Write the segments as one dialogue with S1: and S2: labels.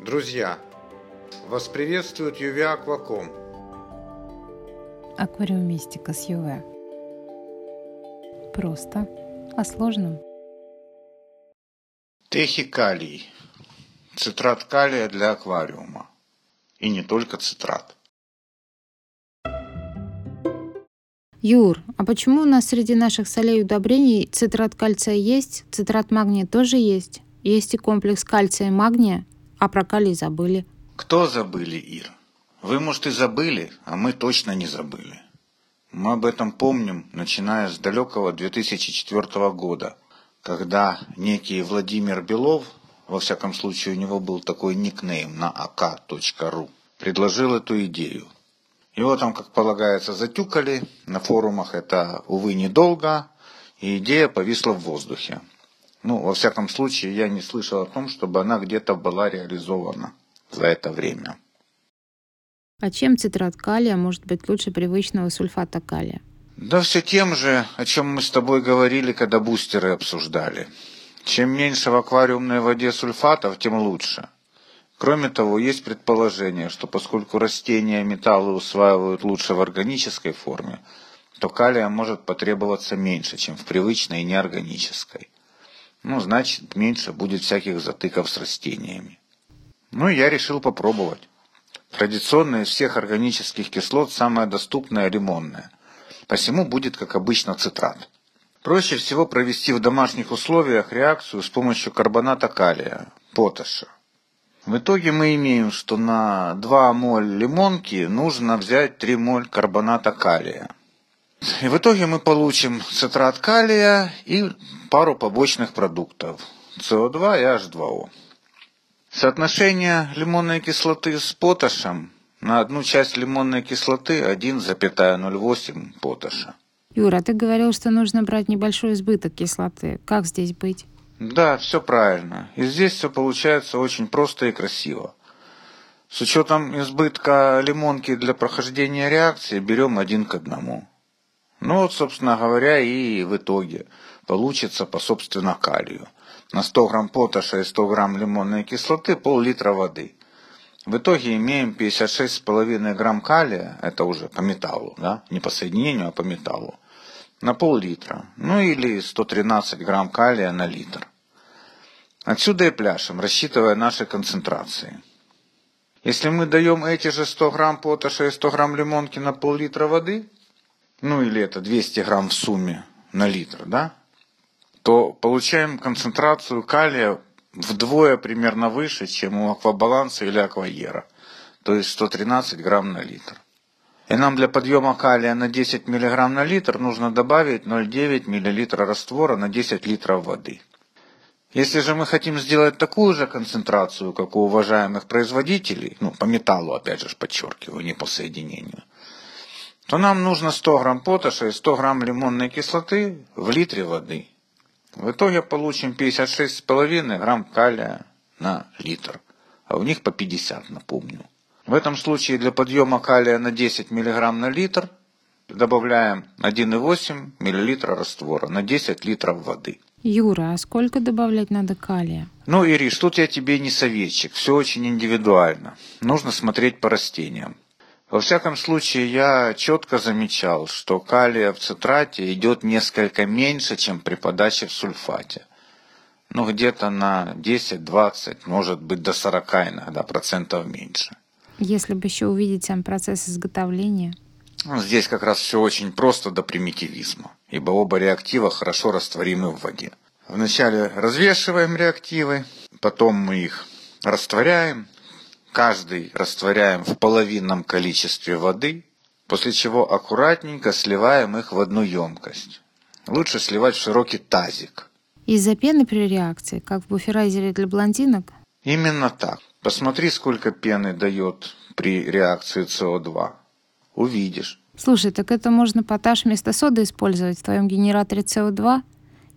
S1: Друзья, вас приветствует UV Aquacom.
S2: Аквариумистика с ЮВ. Просто о сложном.
S1: Техикалий. Цитрат калия для аквариума. И не только цитрат.
S2: Юр, а почему у нас среди наших солей удобрений цитрат кальция есть, цитрат магния тоже есть? Есть и комплекс кальция и магния, а про калий забыли.
S1: Кто забыли, Ир? Вы, может, и забыли, а мы точно не забыли. Мы об этом помним, начиная с далекого 2004 года, когда некий Владимир Белов, во всяком случае у него был такой никнейм на ak.ru, предложил эту идею. Его там, как полагается, затюкали. На форумах это, увы, недолго. И идея повисла в воздухе. Ну, во всяком случае, я не слышал о том, чтобы она где-то была реализована за это время.
S2: А чем цитрат калия может быть лучше привычного сульфата калия?
S1: Да все тем же, о чем мы с тобой говорили, когда бустеры обсуждали. Чем меньше в аквариумной воде сульфатов, тем лучше. Кроме того, есть предположение, что поскольку растения металлы усваивают лучше в органической форме, то калия может потребоваться меньше, чем в привычной неорганической. Ну, значит, меньше будет всяких затыков с растениями. Ну, я решил попробовать. Традиционная из всех органических кислот самая доступная лимонная. Посему будет, как обычно, цитрат. Проще всего провести в домашних условиях реакцию с помощью карбоната калия, поташа. В итоге мы имеем, что на 2 моль лимонки нужно взять 3 моль карбоната калия. И в итоге мы получим цитрат калия и пару побочных продуктов СО2 и H2O. Соотношение лимонной кислоты с поташем на одну часть лимонной кислоты 1,08 поташа.
S2: Юра, а ты говорил, что нужно брать небольшой избыток кислоты. Как здесь быть?
S1: Да, все правильно. И здесь все получается очень просто и красиво. С учетом избытка лимонки для прохождения реакции берем один к одному. Ну вот, собственно говоря, и в итоге получится по собственно калию. На 100 грамм поташа и 100 грамм лимонной кислоты пол-литра воды. В итоге имеем 56,5 грамм калия, это уже по металлу, да, не по соединению, а по металлу на пол-литра, ну или 113 грамм калия на литр. Отсюда и пляшем, рассчитывая наши концентрации. Если мы даем эти же 100 грамм поташа и 100 грамм лимонки на пол-литра воды, ну или это 200 грамм в сумме на литр, да, то получаем концентрацию калия вдвое примерно выше, чем у аквабаланса или акваера, то есть 113 грамм на литр. И нам для подъема калия на 10 мг на литр нужно добавить 0,9 мл раствора на 10 литров воды. Если же мы хотим сделать такую же концентрацию, как у уважаемых производителей, ну, по металлу, опять же, подчеркиваю, не по соединению, то нам нужно 100 грамм поташа и 100 грамм лимонной кислоты в литре воды. В итоге получим 56,5 грамм калия на литр, а у них по 50, напомню. В этом случае для подъема калия на 10 мг на литр добавляем 1,8 мл раствора на 10 литров воды.
S2: Юра, а сколько добавлять надо калия?
S1: Ну, Ириш, тут я тебе не советчик, все очень индивидуально. Нужно смотреть по растениям. Во всяком случае, я четко замечал, что калия в цитрате идет несколько меньше, чем при подаче в сульфате. Ну, где-то на 10-20, может быть, до 40 иногда процентов меньше.
S2: Если бы еще увидеть сам процесс изготовления.
S1: Ну, здесь как раз все очень просто до примитивизма, ибо оба реактива хорошо растворимы в воде. Вначале развешиваем реактивы, потом мы их растворяем, каждый растворяем в половинном количестве воды, после чего аккуратненько сливаем их в одну емкость. Лучше сливать в широкий тазик.
S2: Из-за пены при реакции, как в буферайзере для блондинок?
S1: Именно так. Посмотри, сколько пены дает при реакции СО2. Увидишь.
S2: Слушай, так это можно поташ вместо соды использовать в твоем генераторе СО2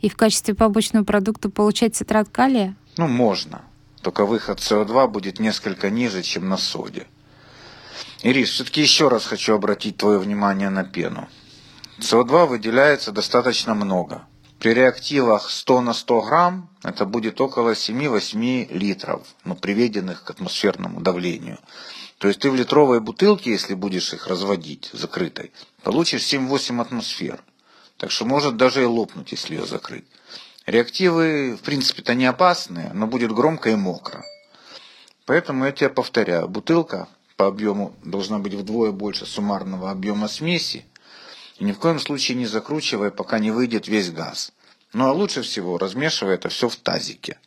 S2: и в качестве побочного продукта получать цитрат калия?
S1: Ну, можно. Только выход СО2 будет несколько ниже, чем на соде. Ирис, все-таки еще раз хочу обратить твое внимание на пену. СО2 выделяется достаточно много. При реактивах 100 на 100 грамм это будет около 7-8 литров, ну, приведенных к атмосферному давлению. То есть ты в литровой бутылке, если будешь их разводить закрытой, получишь 7-8 атмосфер. Так что может даже и лопнуть, если ее закрыть. Реактивы, в принципе-то не опасные, но будет громко и мокро. Поэтому я тебе повторяю, бутылка по объему должна быть вдвое больше суммарного объема смеси, и ни в коем случае не закручивай, пока не выйдет весь газ. Ну а лучше всего размешивай это все в тазике.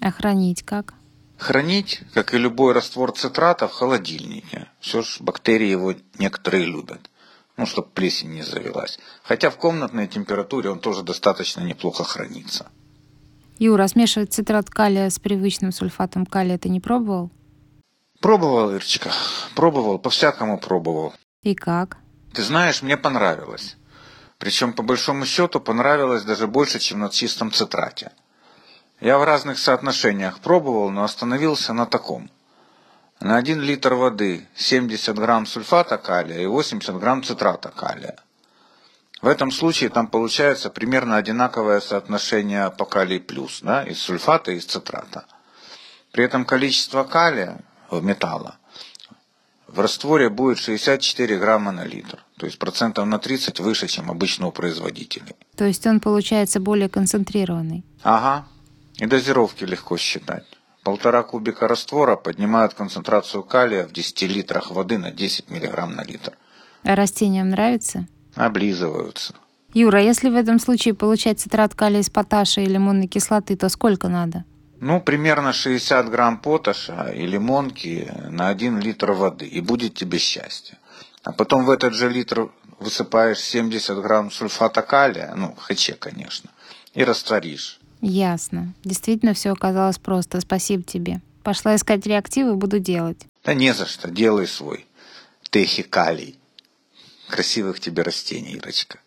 S2: А хранить как?
S1: Хранить, как и любой раствор цитрата, в холодильнике. Все ж бактерии его некоторые любят. Ну, чтобы плесень не завелась. Хотя в комнатной температуре он тоже достаточно неплохо хранится.
S2: Юра, смешивать цитрат калия с привычным сульфатом калия ты не пробовал?
S1: Пробовал, Ирочка. Пробовал, по-всякому пробовал.
S2: И как?
S1: Ты знаешь, мне понравилось. Причем, по большому счету, понравилось даже больше, чем на чистом цитрате. Я в разных соотношениях пробовал, но остановился на таком. На 1 литр воды 70 грамм сульфата калия и 80 грамм цитрата калия. В этом случае там получается примерно одинаковое соотношение по калий плюс, да, из сульфата и из цитрата. При этом количество калия, металла, в растворе будет 64 грамма на литр. То есть процентов на 30 выше, чем обычно у производителей.
S2: То есть он получается более концентрированный?
S1: Ага. И дозировки легко считать. Полтора кубика раствора поднимают концентрацию калия в 10 литрах воды на 10 миллиграмм на литр.
S2: А растениям нравится?
S1: Облизываются.
S2: Юра, а если в этом случае получать цитрат калия из поташа и лимонной кислоты, то сколько надо?
S1: Ну, примерно 60 грамм поташа и лимонки на 1 литр воды, и будет тебе счастье. А потом в этот же литр высыпаешь 70 грамм сульфата калия, ну, ХЧ, конечно, и растворишь.
S2: Ясно. Действительно все оказалось просто. Спасибо тебе. Пошла искать реактивы, буду делать.
S1: Да не за что, делай свой техикалий. Красивых тебе растений, Ирочка.